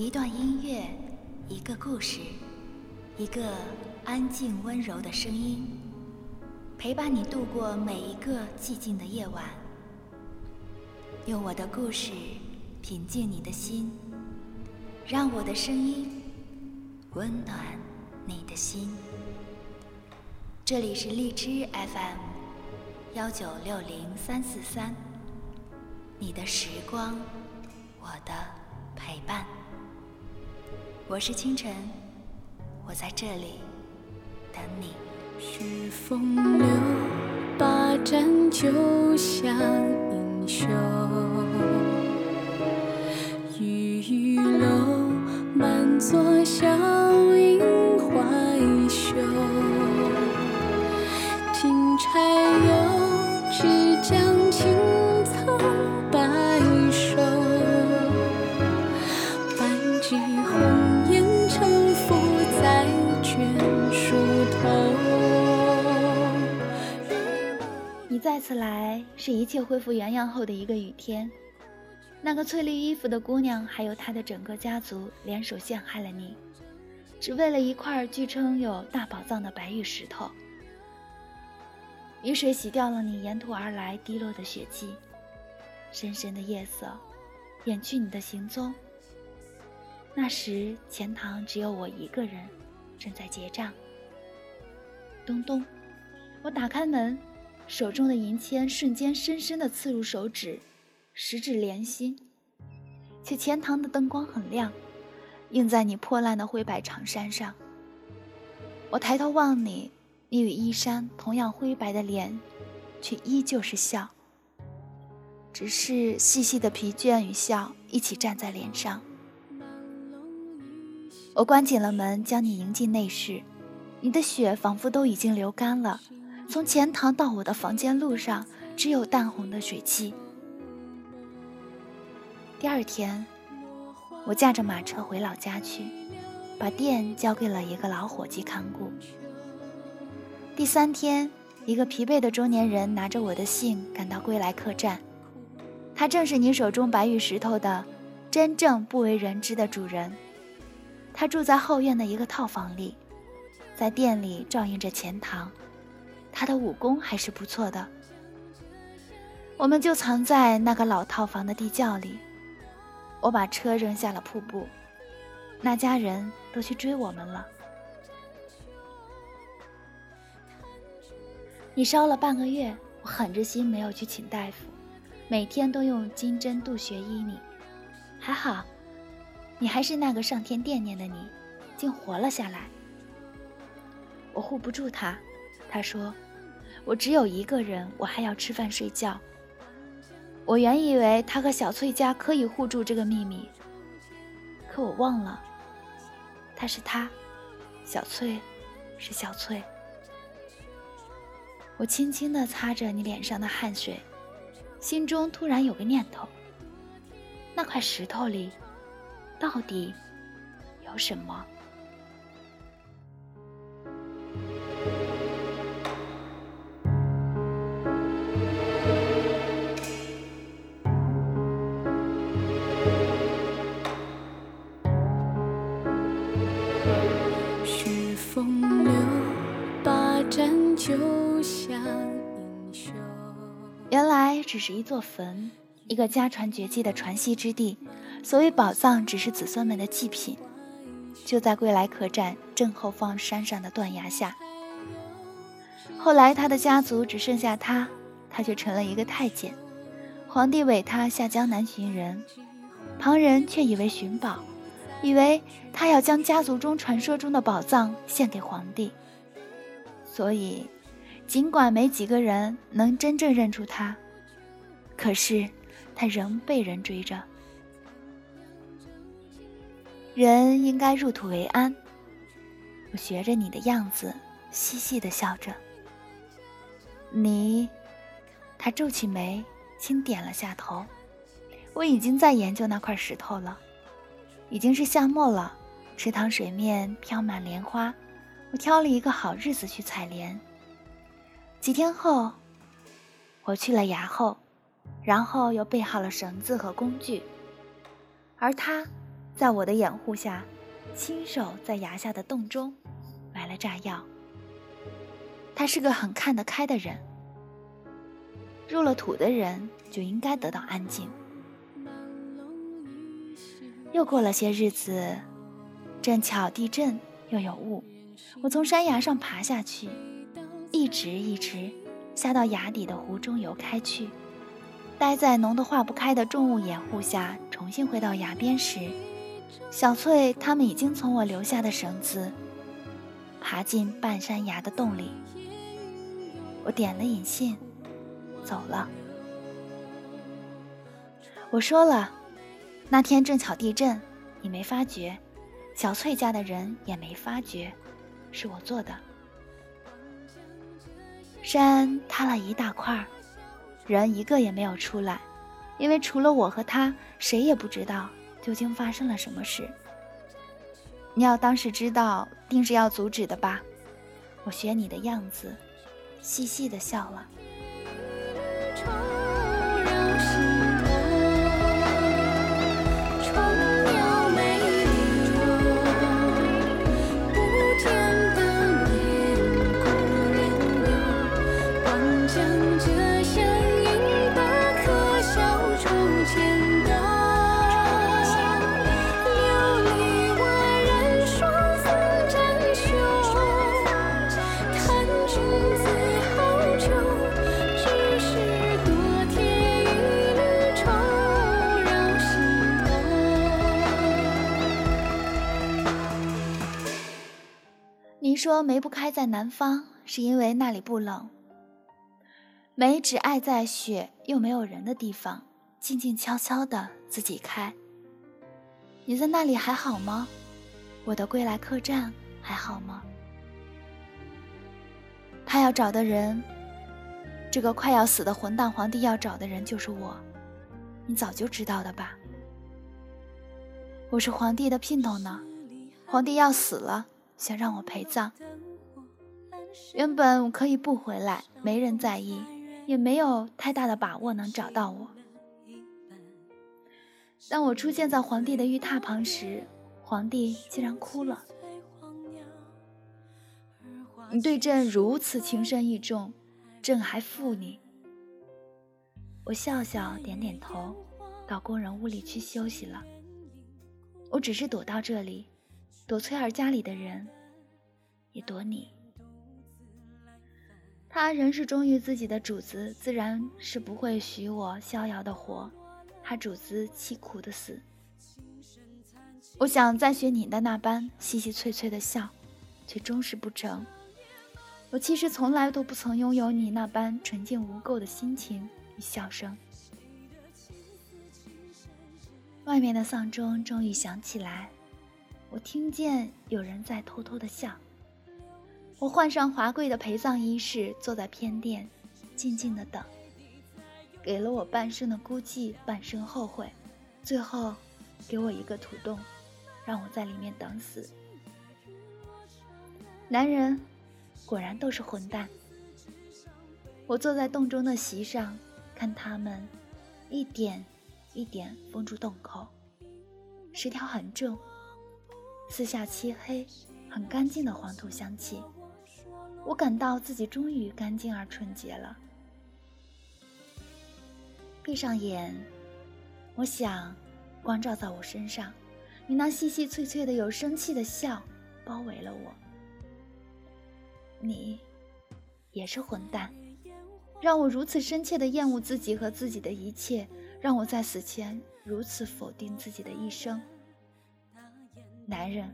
一段音乐，一个故事，一个安静温柔的声音，陪伴你度过每一个寂静的夜晚。用我的故事平静你的心，让我的声音温暖你的心。这里是荔枝 FM 幺九六零三四三，你的时光，我的陪伴。我是清晨，我在这里等你。是风流，把盏酒下英雄。再次来，是一切恢复原样后的一个雨天。那个翠绿衣服的姑娘，还有她的整个家族联手陷害了你，只为了一块据称有大宝藏的白玉石头。雨水洗掉了你沿途而来滴落的血迹，深深的夜色掩去你的行踪。那时钱塘只有我一个人，正在结账。咚咚，我打开门，手中的银签瞬间深深地刺入手指，十指连心。且钱塘的灯光很亮，映在你破烂的灰白长衫上。我抬头望你，你与衣衫同样灰白的脸，却依旧是笑，只是细细的疲倦与笑一起站在脸上。我关紧了门，将你迎进内室。你的血仿佛都已经流干了，从钱塘到我的房间路上，只有淡红的水汽。第二天，我驾着马车回老家去，把店交给了一个老伙计看顾。第三天，一个疲惫的中年人拿着我的信赶到归来客栈，他正是你手中白玉石头的真正不为人知的主人。他住在后院的一个套房里，在店里照应着钱塘，他的武功还是不错的。我们就藏在那个老套房的地窖里。我把车扔下了瀑布，那家人都去追我们了。你烧了半个月，我狠着心没有去请大夫，每天都用金针渡穴医你，还好。你还是那个上天惦念的你，竟活了下来。我护不住他，他说：“我只有一个人，我还要吃饭睡觉。”我原以为他和小翠家可以护住这个秘密，可我忘了，他是他，小翠是小翠。我轻轻地擦着你脸上的汗水，心中突然有个念头：那块石头里。到底有什么？只是一座坟，一个家传绝技的传习之地。所谓宝藏，只是子孙们的祭品。就在归来客栈正后方山上的断崖下。后来他的家族只剩下他，他却成了一个太监。皇帝委他下江南寻人，旁人却以为寻宝，以为他要将家族中传说中的宝藏献给皇帝。所以，尽管没几个人能真正认出他，可是他仍被人追着。人应该入土为安。我学着你的样子，嘻嘻的笑着。你，他皱起眉，轻点了下头。我已经在研究那块石头了。已经是夏末了，池塘水面飘满莲花。我挑了一个好日子去采莲。几天后，我去了崖后，然后又备好了绳子和工具，而他。在我的掩护下，亲手在崖下的洞中埋了炸药。他是个很看得开的人，入了土的人就应该得到安静。又过了些日子，正巧地震又有雾，我从山崖上爬下去，一直一直下到崖底的湖中游开去。待在浓得化不开的重雾掩护下，重新回到崖边时，小翠他们已经从我留下的绳子爬进半山崖的洞里。我点了引信，走了。我说了，那天正巧地震，你没发觉，小翠家的人也没发觉，是我做的。山塌了一大块。人一个也没有出来，因为除了我和他，谁也不知道究竟发生了什么事。你要当时知道，定是要阻止的吧？我学你的样子，细细的笑了。梅不开在南方，是因为那里不冷。梅只爱在雪又没有人的地方，静静悄悄的自己开。你在那里还好吗？我的归来客栈还好吗？他要找的人，这个快要死的混蛋皇帝要找的人就是我，你早就知道的吧？我是皇帝的姘头呢，皇帝要死了。想让我陪葬，原本我可以不回来，没人在意，也没有太大的把握能找到我。当我出现在皇帝的玉榻旁时，皇帝竟然哭了。你对朕如此情深意重，朕还负你。我笑笑，点点头，到工人屋里去休息了。我只是躲到这里。躲翠儿家里的人，也躲你。他仍是忠于自己的主子，自然是不会许我逍遥的活，他主子凄苦的死。我想再学你的那般细细脆脆的笑，却终是不成。我其实从来都不曾拥有你那般纯净无垢的心情与笑声。外面的丧钟终于响起来。我听见有人在偷偷的笑。我换上华贵的陪葬衣饰，坐在偏殿，静静的等。给了我半生的孤寂，半生后悔，最后给我一个土洞，让我在里面等死。男人果然都是混蛋。我坐在洞中的席上，看他们一点一点封住洞口，石条很重。四下漆黑，很干净的黄土香气，我感到自己终于干净而纯洁了。闭上眼，我想，光照在我身上，你那细细脆脆的、有生气的笑，包围了我。你，也是混蛋，让我如此深切的厌恶自己和自己的一切，让我在死前如此否定自己的一生。男人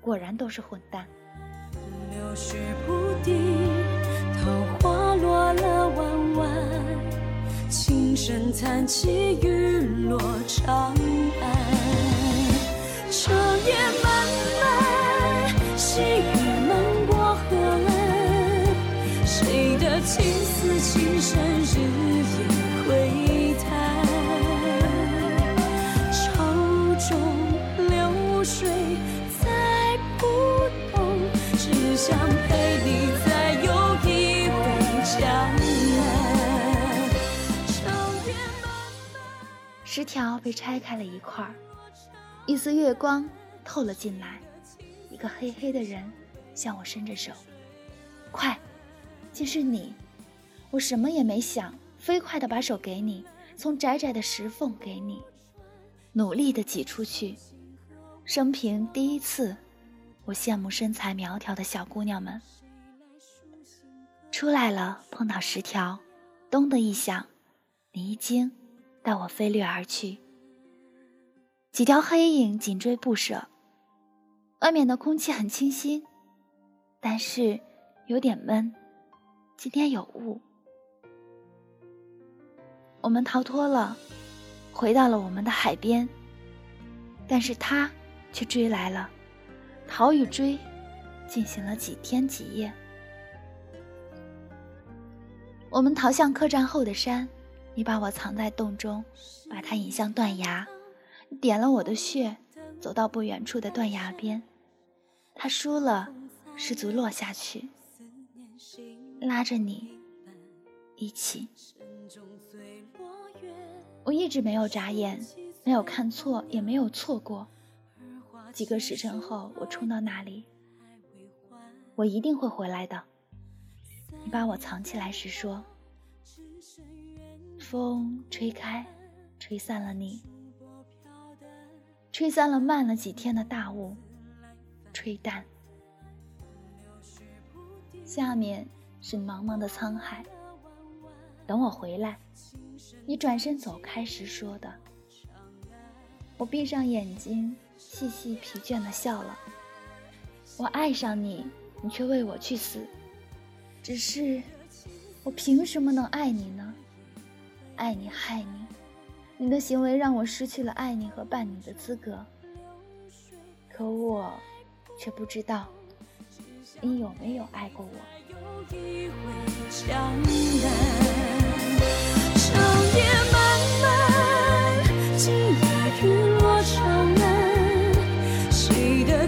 果然都是混蛋。柳絮不滴，桃花落了弯弯，琴声叹气，雨落长安。长夜漫漫，细雨十条被拆开了一块儿，一丝月光透了进来，一个黑黑的人向我伸着手：“快，竟是你！”我什么也没想，飞快地把手给你，从窄窄的石缝给你，努力地挤出去。生平第一次，我羡慕身材苗条的小姑娘们。出来了，碰到石条，咚的一响，你一惊，带我飞掠而去。几条黑影紧追不舍，外面的空气很清新，但是有点闷。今天有雾。我们逃脱了，回到了我们的海边。但是他却追来了，逃与追进行了几天几夜。我们逃向客栈后的山，你把我藏在洞中，把它引向断崖。点了我的穴，走到不远处的断崖边，他输了，失足落下去，拉着你一起。我一直没有眨眼，没有看错，也没有错过。几个时辰后，我冲到那里，我一定会回来的。你把我藏起来时说：“风吹开，吹散了你。”吹散了慢了几天的大雾，吹淡。下面是茫茫的沧海。等我回来，你转身走开时说的。我闭上眼睛，细细疲倦的笑了。我爱上你，你却为我去死。只是，我凭什么能爱你呢？爱你害你。你的行为让我失去了爱你和伴你的资格，可我却不知道你有没有爱过我。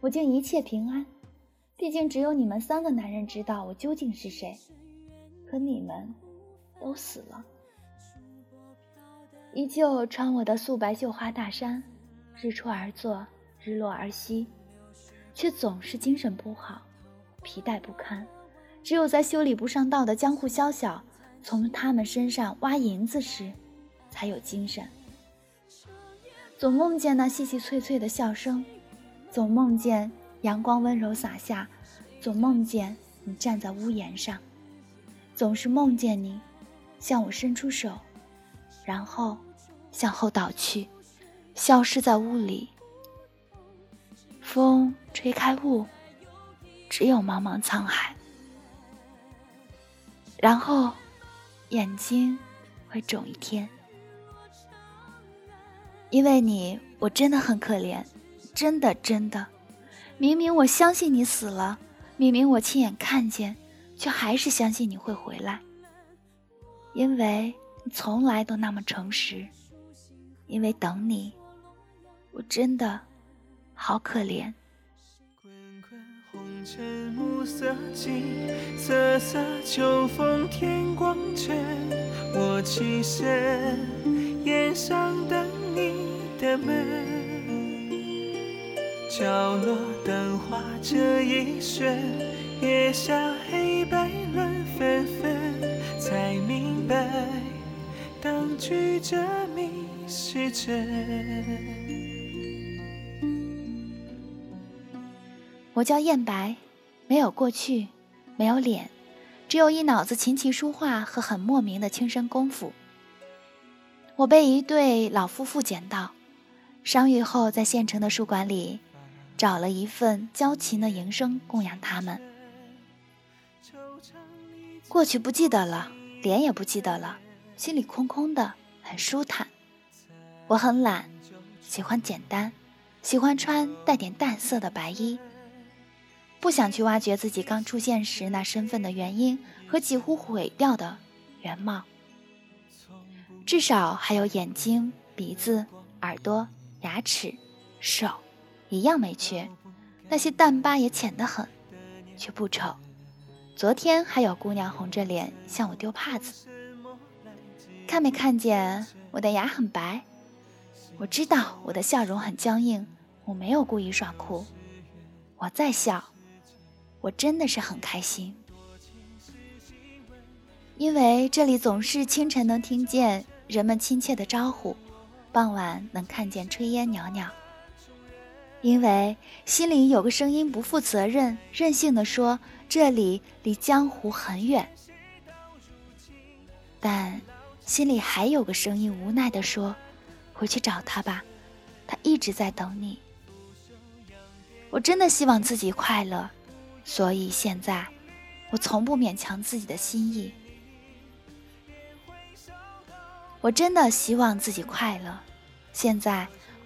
我竟一切平安，毕竟只有你们三个男人知道我究竟是谁，可你们都死了。依旧穿我的素白绣花大衫，日出而作，日落而息。却总是精神不好，皮带不堪。只有在修理不上道的江户宵小从他们身上挖银子时，才有精神。总梦见那细细脆脆的笑声，总梦见阳光温柔洒下，总梦见你站在屋檐上，总是梦见你向我伸出手，然后向后倒去，消失在雾里。风吹开雾，只有茫茫沧海。然后，眼睛会肿一天。因为你，我真的很可怜，真的真的。明明我相信你死了，明明我亲眼看见，却还是相信你会回来。因为你从来都那么诚实。因为等你，我真的。好可怜。我起身，檐上等你的门。角落灯花这一瞬，月下黑白乱纷纷，才明白当局者迷是真。我叫燕白，没有过去，没有脸，只有一脑子琴棋书画和很莫名的轻身功夫。我被一对老夫妇捡到，伤愈后在县城的书馆里找了一份教琴的营生供养他们。过去不记得了，脸也不记得了，心里空空的，很舒坦。我很懒，喜欢简单，喜欢穿带点淡色的白衣，不想去挖掘自己刚出现时那身份的原因和几乎毁掉的原貌。至少还有眼睛、鼻子、耳朵、牙齿、手，一样没缺。那些淡疤也浅得很，却不丑。昨天还有姑娘红着脸向我丢帕子，看没看见我的牙很白？我知道我的笑容很僵硬，我没有故意耍酷，我在笑，我真的是很开心，因为这里总是清晨能听见人们亲切的招呼，傍晚能看见炊烟袅袅。因为心里有个声音不负责任、任性的说：“这里离江湖很远。”但心里还有个声音无奈的说：“回去找他吧，他一直在等你。”我真的希望自己快乐，所以现在我从不勉强自己的心意。我真的希望自己快乐，现在。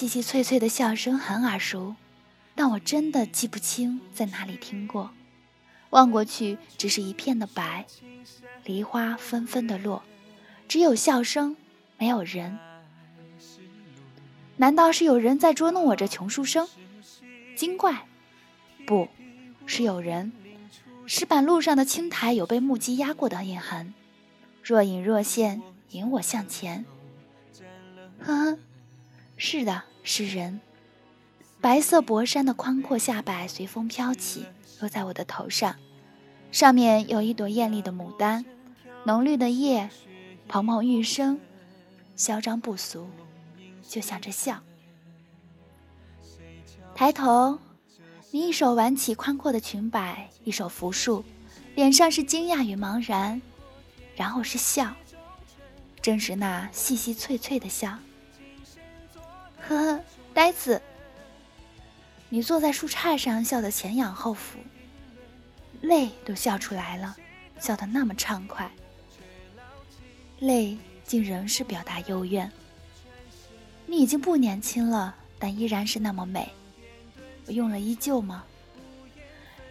细细脆脆的笑声很耳熟，但我真的记不清在哪里听过。望过去，只是一片的白，梨花纷纷的落，只有笑声，没有人。难道是有人在捉弄我这穷书生？精怪？不是有人。石板路上的青苔有被木屐压过的印痕，若隐若现，引我向前。呵呵。是的，是人。白色薄衫的宽阔下摆随风飘起，落在我的头上，上面有一朵艳丽的牡丹，浓绿的叶，蓬蓬欲生，嚣张不俗，就像这笑。抬头，你一手挽起宽阔的裙摆，一手扶树，脸上是惊讶与茫然，然后是笑，正是那细细脆脆的笑。呵呵，呆子，你坐在树杈上笑得前仰后俯，泪都笑出来了，笑得那么畅快。泪竟仍是表达幽怨。你已经不年轻了，但依然是那么美。我用了依旧吗？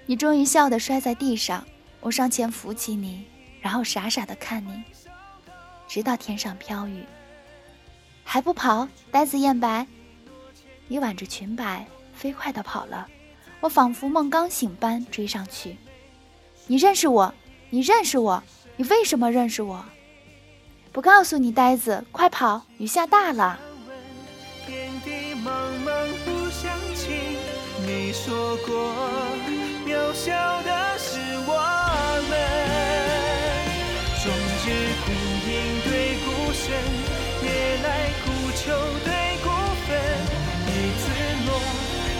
你终于笑得摔在地上，我上前扶起你，然后傻傻的看你，直到天上飘雨。还不跑，呆子燕白！你挽着裙摆飞快地跑了，我仿佛梦刚醒般追上去。你认识我？你认识我？你为什么认识我？不告诉你，呆子，快跑！雨下大了。你说过，渺小的是我们，终日苦求对孤坟，一字落，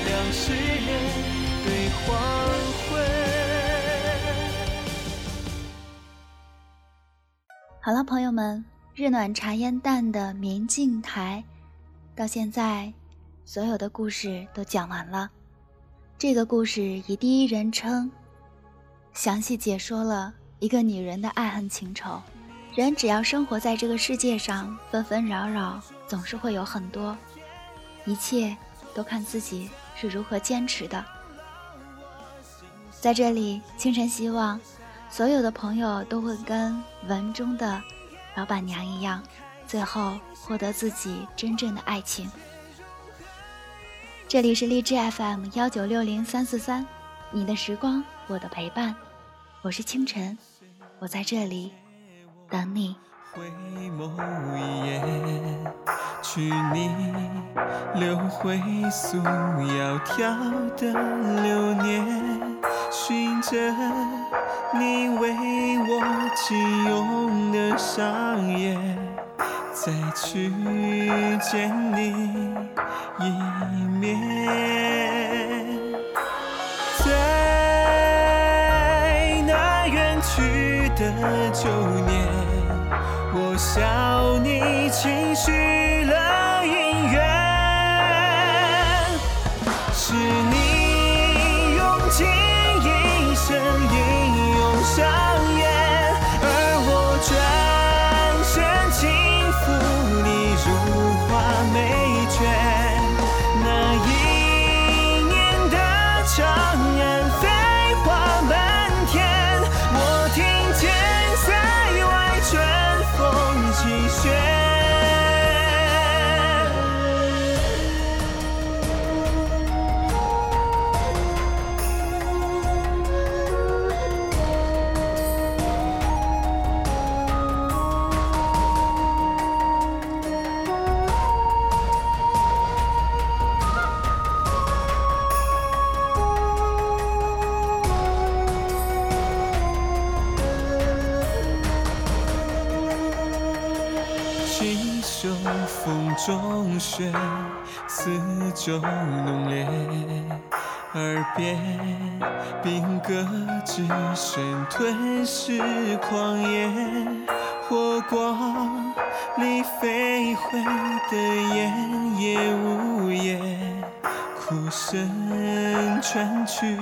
两世人对黄昏。好了，朋友们，日暖茶烟淡的明镜台，到现在，所有的故事都讲完了。这个故事以第一人称，详细解说了一个女人的爱恨情仇。人只要生活在这个世界上，纷纷扰扰总是会有很多，一切都看自己是如何坚持的。在这里，清晨希望所有的朋友都会跟文中的老板娘一样，最后获得自己真正的爱情。这里是荔枝 FM 幺九六零三四三，你的时光，我的陪伴，我是清晨，我在这里。等你回眸一眼去你留回溯窈窕的流年寻着你为我紧拥的双眼，再去见你一面，在那远去的旧年，我笑你轻许中雪，四周浓烈，耳边兵戈之声吞噬狂野，火光里飞回的烟也无言，哭声传去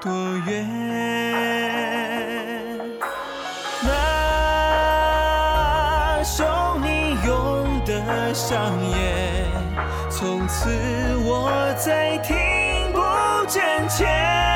多远？上演，从此我再听不真切。